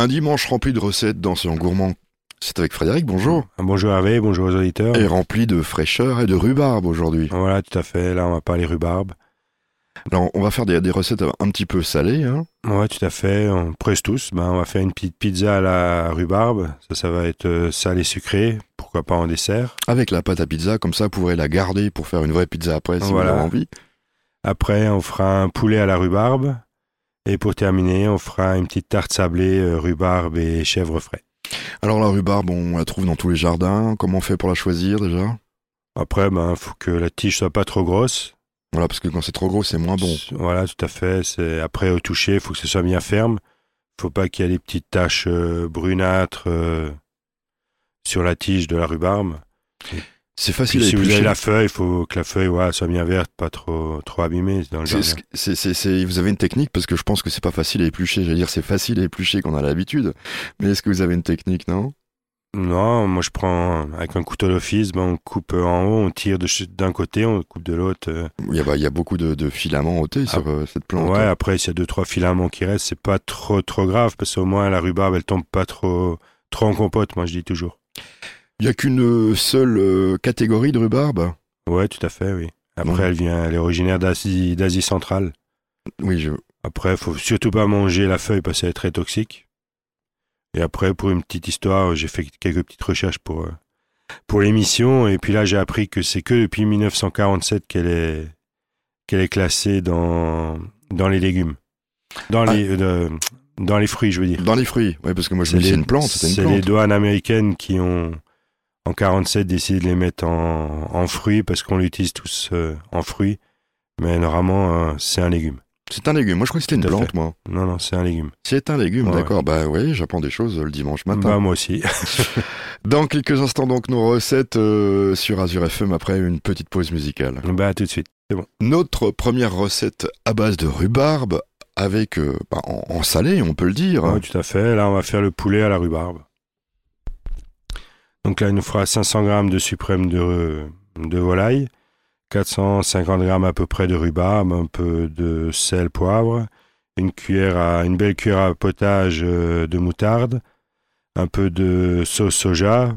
Un dimanche rempli de recettes dans ce gourmand. C'est avec Frédéric, bonjour. Bonjour Hervé, bonjour aux auditeurs. Et rempli de fraîcheur et de rhubarbe aujourd'hui. Voilà, tout à fait. Là, on va parler rhubarbe. Alors, on va faire des, des recettes un petit peu salées. Hein. Ouais, tout à fait. On presse tous. Ben, on va faire une petite pizza à la rhubarbe. Ça, ça va être euh, salé sucré. Pourquoi pas en dessert. Avec la pâte à pizza, comme ça, vous pourrez la garder pour faire une vraie pizza après si Voilà. vous avez envie. Après, on fera un poulet à la rhubarbe. Et pour terminer, on fera une petite tarte sablée, euh, rhubarbe et chèvre frais. Alors, la rhubarbe, on la trouve dans tous les jardins. Comment on fait pour la choisir déjà? Après, ben, faut que la tige soit pas trop grosse. Voilà, parce que quand c'est trop gros, c'est moins bon. Voilà, tout à fait. C'est après au toucher, faut que ce soit bien ferme. Faut pas qu'il y ait des petites taches euh, brunâtres euh, sur la tige de la rhubarbe. C'est Puis facile à si vous avez la feuille, il faut que la feuille soit bien verte, pas trop trop abîmée dans le vous avez une technique parce que je pense que c'est pas facile à éplucher. J'allais dire c'est facile à éplucher qu'on a l'habitude. Mais est-ce que vous avez une technique, non? Non, moi je prends avec un couteau d'office, ben, on coupe en haut, on tire d'un côté, on coupe de l'autre. euh. il y, a, bah, il y a beaucoup de, de filaments ôtés sur euh, cette plante. Ouais, après s'il y a deux trois filaments qui restent, c'est pas trop trop grave parce qu'au moins la rhubarbe elle tombe pas trop trop en compote, moi je dis toujours. Il y a qu'une seule euh, catégorie de rhubarbe. Ouais, tout à fait, oui. Après Ouais. elle vient, elle est originaire d'Asie d'Asie centrale. Oui, je. Après, faut surtout pas manger la feuille parce qu'elle est très toxique. Et après, pour une petite histoire, j'ai fait quelques petites recherches pour, euh, pour l'émission. Et puis là, j'ai appris que c'est que depuis 1947 qu'elle est, qu'elle est classée dans, dans les légumes. Dans Ah. les, euh, dans les fruits, je veux dire. Dans les fruits. Ouais, parce que moi je me dis c'est une plante, c'est les douanes américaines qui ont, en 47, décidé de les mettre en, en fruits parce qu'on l'utilise tous euh, en fruits. Mais normalement, euh, c'est un légume. C'est un légume. Moi je crois que c'était une plante, moi. Non, non, c'est un légume. C'est un légume, Ouais. d'accord. Bah oui, j'apprends des choses le dimanche matin. Bah, moi aussi. Dans quelques instants, donc, nos recettes euh, sur Azure FM après une petite pause musicale. bah, à tout de suite. Notre première recette à base de rhubarbe avec euh, bah, en, en salé, on peut le dire. Oui, tout à fait. Là, on va faire le poulet à la rhubarbe. Donc là, il nous fera 500 grammes de suprême de, de volaille, 450 grammes à peu près de rhubarbe, un peu de sel, poivre, une cuillère à, une belle cuillère à potage euh, de moutarde, un peu de sauce soja,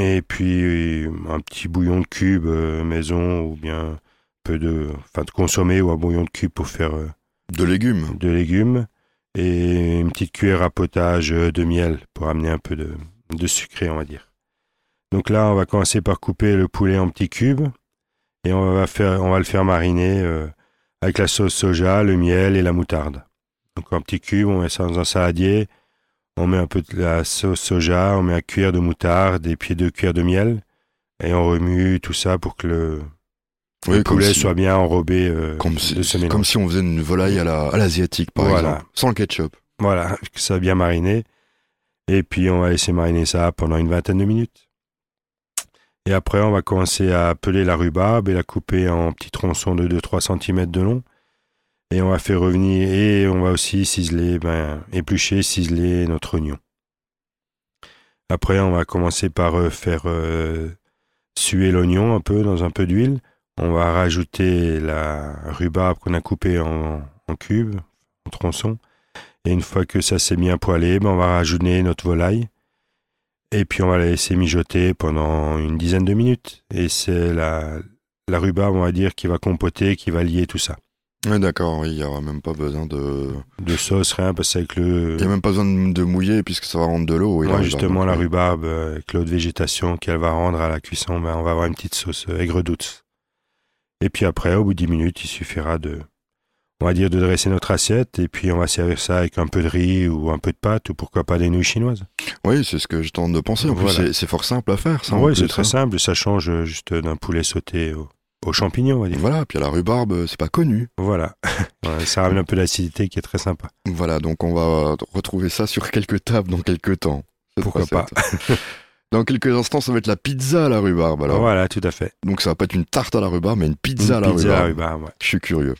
et puis un petit bouillon de cube euh, maison ou bien un peu de, enfin de consommer ou un bouillon de cube pour faire euh, De légumes. de légumes et une petite cuillère à potage de miel pour amener un peu de, de sucré, on va dire. Donc là, on va commencer par couper le poulet en petits cubes et on va, faire, on va le faire mariner euh, avec la sauce soja, le miel et la moutarde. Donc en petits cubes, on met ça dans un saladier, on met un peu de la sauce soja, on met un cuillère de moutarde et puis deux cuillères de miel et on remue tout ça pour que le, Oui, le comme poulet si- soit bien enrobé euh, Comme si, de ce mélange. comme si on faisait une volaille à la- l'asiatique, par Voilà. exemple. Sans le ketchup. Voilà, que ça a bien mariné. Et puis on va laisser mariner ça pendant une vingtaine de minutes. Et après, on va commencer à peler la rhubarbe et la couper en petits tronçons de 2-3 cm de long. Et on va faire revenir, et on va aussi ciseler, ben, éplucher, ciseler notre oignon. Après, on va commencer par euh, faire euh, suer l'oignon un peu dans un peu d'huile. On va rajouter la rhubarbe qu'on a coupée en, cubes, en tronçons. Et une fois que ça s'est bien poêlé, ben on va rajouter notre volaille. Et puis on va la laisser mijoter pendant une dizaine de minutes. Et c'est la, la rhubarbe, on va dire, qui va compoter, qui va lier tout ça. Oui, d'accord. oui, Il n'y aura même pas besoin de. De sauce, rien, parce qu'avec le... Il n'y a même pas besoin de, mouiller puisque ça va rendre de l'eau. oui, justement, la rhubarbe. rhubarbe, euh, avec l'eau de végétation qu'elle va rendre à la cuisson, ben, on va avoir une petite sauce euh, aigre douce. Et puis après, au bout de 10 minutes, il suffira de, on va dire, de dresser notre assiette, et puis on va servir ça avec un peu de riz ou un peu de pâte, ou pourquoi pas des nouilles chinoises. Oui, c'est ce que je tente de penser. En plus, Voilà. c'est- c'est fort simple à faire. Ça, Oui, c'est très hein. simple, ça change euh, juste d'un poulet sauté au- aux champignons, on va dire. Voilà, puis à la rhubarbe, euh, c'est pas connu. Voilà. Ça ramène un peu d'acidité qui est très sympa. Voilà, donc on va retrouver ça sur quelques tables dans quelques temps. Pourquoi recette. Dans quelques instants, ça va être la pizza à la rhubarbe. Alors, Voilà, tout à fait. donc ça va pas être une tarte à la rhubarbe, mais une pizza à la pizza rhubarbe. à rhubarbe, ouais. Je suis curieux.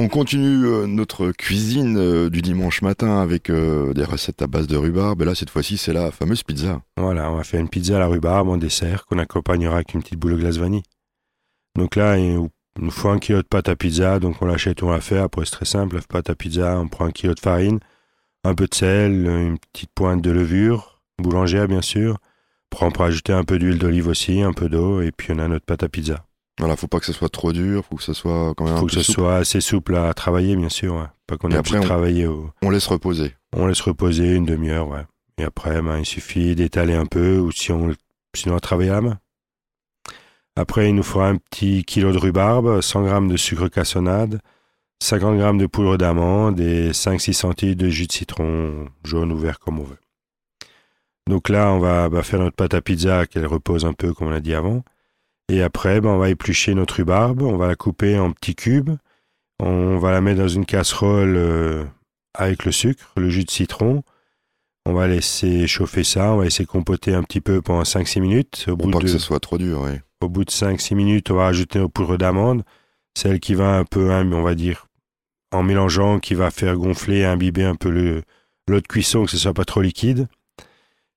On continue euh, notre cuisine euh, du dimanche matin avec euh, des recettes à base de rhubarbe. Là, cette fois-ci, c'est la fameuse pizza. Voilà, on va faire une pizza à la rhubarbe en dessert qu'on accompagnera avec une petite boule de glace vanille. Donc là, il nous faut un kilo de pâte à pizza, donc on l'achète on la fait. Après, c'est très simple, pâte à pizza, on prend un kilo de farine, un peu de sel, une petite pointe de levure, boulangère bien sûr. Après, on peut ajouter un peu d'huile d'olive aussi, un peu d'eau, et puis on a notre pâte à pizza. Voilà, faut pas que ce soit trop dur, faut que ce soit quand même faut un que ce souple. soit assez souple à travailler, bien sûr. ouais. Pas qu'on ait on- travailler au... On laisse reposer. On laisse reposer une demi-heure, ouais. Et après, ben, il suffit d'étaler un peu, ou si on, sinon on travaille à la main. Après, il nous faudra un petit kilo de rhubarbe, 100 grammes de sucre cassonade, 50 grammes de poudre d'amande et 5-6 centilitres de jus de citron, jaune ou vert comme on veut. Donc là, on va bah, faire notre pâte à pizza, qu'elle repose un peu, comme on a dit avant. Et après, ben, on va éplucher notre rhubarbe, on va la couper en petits cubes, on va la mettre dans une casserole euh, avec le sucre, le jus de citron. On va laisser chauffer ça, on va laisser compoter un petit peu pendant 5-6 minutes. Au Pour bout, pas de, que ce soit trop dur, oui. au bout de 5-6 minutes, on va rajouter nos poudres d'amande, celle qui va un peu, hein, on va dire, en mélangeant, qui va faire gonfler, imbiber un peu le- l'eau de cuisson, que ce soit pas trop liquide.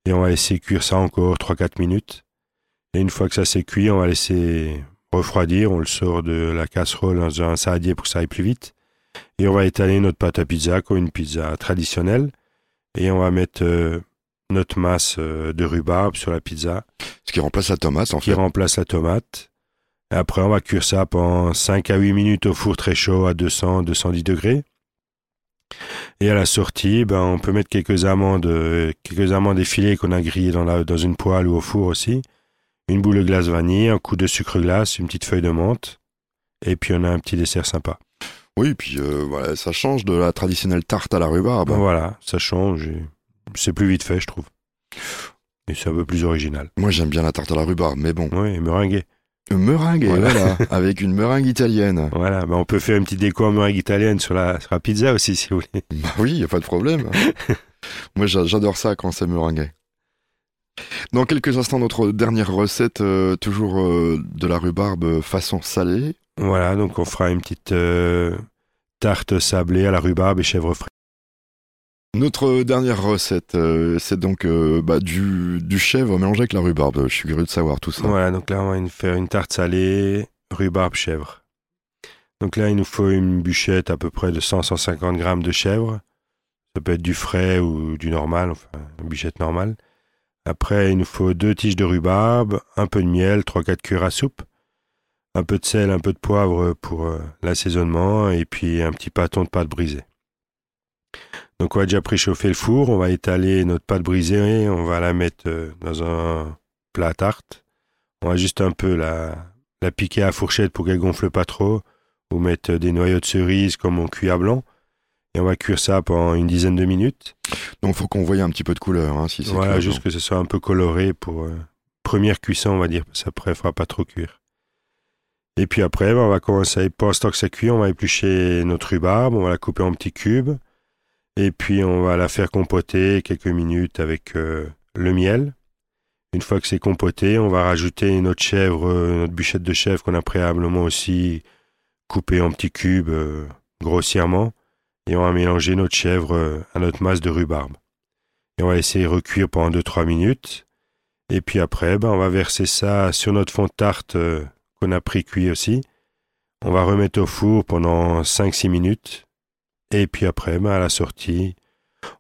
Et on va laisser cuire ça encore 3-4 minutes. Et une fois que ça s'est cuit, on va laisser refroidir, on le sort de la casserole dans un saladier pour que ça aille plus vite. Et on va étaler notre pâte à pizza comme une pizza traditionnelle. Et on va mettre euh, notre masse euh, de rhubarbe sur la pizza Ce qui remplace la tomate, en qui fait. remplace la tomate. Et après, on va cuire ça pendant 5 à 8 minutes au four très chaud à 200-210 degrés. Et à la sortie, ben, on peut mettre quelques amandes, euh, quelques amandes effilées qu'on a grillées dans, la, dans une poêle ou au four aussi. Une boule de glace vanille, un coup de sucre glace, une petite feuille de menthe. Et puis on a un petit dessert sympa. Oui, puis euh, voilà, ça change de la traditionnelle tarte à la rhubarbe. Voilà, ça change. et C'est plus vite fait, je trouve. Et c'est un peu plus original. Moi, j'aime bien la tarte à la rhubarbe, mais bon. Oui, meringué. Meringue, Voilà. voilà, avec une meringue italienne. Voilà, ben on peut faire une petite déco en meringue italienne sur la, sur la pizza aussi, si vous voulez. Bah oui, y a pas de problème. Moi, j'a- j'adore ça quand c'est meringué. Dans quelques instants, notre dernière recette, euh, toujours euh, de la rhubarbe façon salée. Voilà, donc on fera une petite euh, tarte sablée à la rhubarbe et chèvre frais. Notre dernière recette, c'est donc bah, du, du chèvre mélangé avec la rhubarbe. Je suis curieux de savoir tout ça. Voilà, donc là on va faire une tarte salée, rhubarbe, chèvre. Donc là il nous faut une bûchette à peu près de 100-150 grammes de chèvre. Ça peut être du frais ou du normal, enfin une bûchette normale. Après il nous faut deux tiges de rhubarbe, un peu de miel, 3-4 cuillères à soupe, un peu de sel, un peu de poivre pour euh, l'assaisonnement et puis un petit pâton de pâte brisée. Donc on va déjà préchauffer le four, on va étaler notre pâte brisée, on va la mettre euh, dans un plat à tarte. On va juste un peu la, la piquer à fourchette pour qu'elle gonfle pas trop, ou mettre des noyaux de cerise comme on cuit à blanc. Et on va cuire ça pendant une dizaine de minutes. Donc, faut qu'on voie un petit peu de couleur, hein, si c'est Voilà, juste que ce soit un peu coloré pour euh, première cuisson, on va dire, parce qu'après, il fera pas trop cuire. Et puis après, ben, on va commencer, pendant ce temps que ça cuit, on va éplucher notre rhubarbe, on va la couper en petits cubes, et puis on va la faire compoter quelques minutes avec euh, le miel. Une fois que c'est compoté, on va rajouter notre chèvre, euh, notre bûchette de chèvre qu'on a préalablement aussi coupée en petits cubes euh, grossièrement, et on va mélanger notre chèvre euh, à notre masse de rhubarbe. Et on va laisser recuire pendant 2-3 minutes. Et puis après, ben, on va verser ça sur notre fond de tarte euh, qu'on a pris cuit aussi. On va remettre au four pendant 5-6 minutes. Et puis après, ben, à la sortie,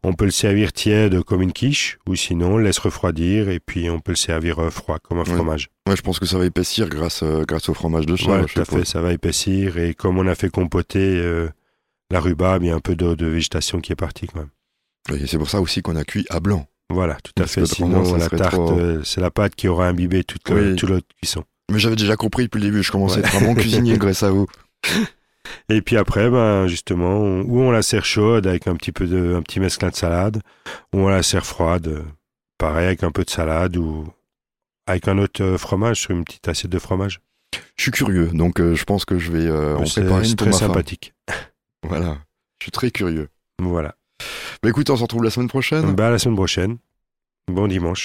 on peut le servir tiède comme une quiche, ou sinon on le laisse refroidir, et puis on peut le servir euh, froid comme un Ouais. fromage. Ouais, je pense que ça va épaissir grâce, euh, grâce au fromage de chèvre. Je tout à fait, ça va épaissir. Et comme on a fait compoter euh, la rhubarbe, a un peu d'eau de végétation qui est partie quand même. Et c'est pour ça aussi qu'on a cuit à blanc. Voilà, tout à Parce fait. Sinon, la tarte, trop- euh, c'est la pâte qui aura imbibé toute, Oui. toute l'autre cuisson. Mais j'avais déjà compris depuis le début, je commençais Ouais. à être un bon cuisinier grâce à vous. Et puis après, ben, justement, on- ou on la sert chaude avec un petit peu de, un petit mesclin de salade, ou on la sert froide, pareil avec un peu de salade, ou avec un autre euh, fromage, sur une petite assiette de fromage. Je suis curieux, donc euh, je pense que je vais euh, en préparer c'est une pour très femme. Voilà, je suis très curieux. Voilà. Bah écoute, on se retrouve la semaine prochaine. À la semaine prochaine. Bon dimanche.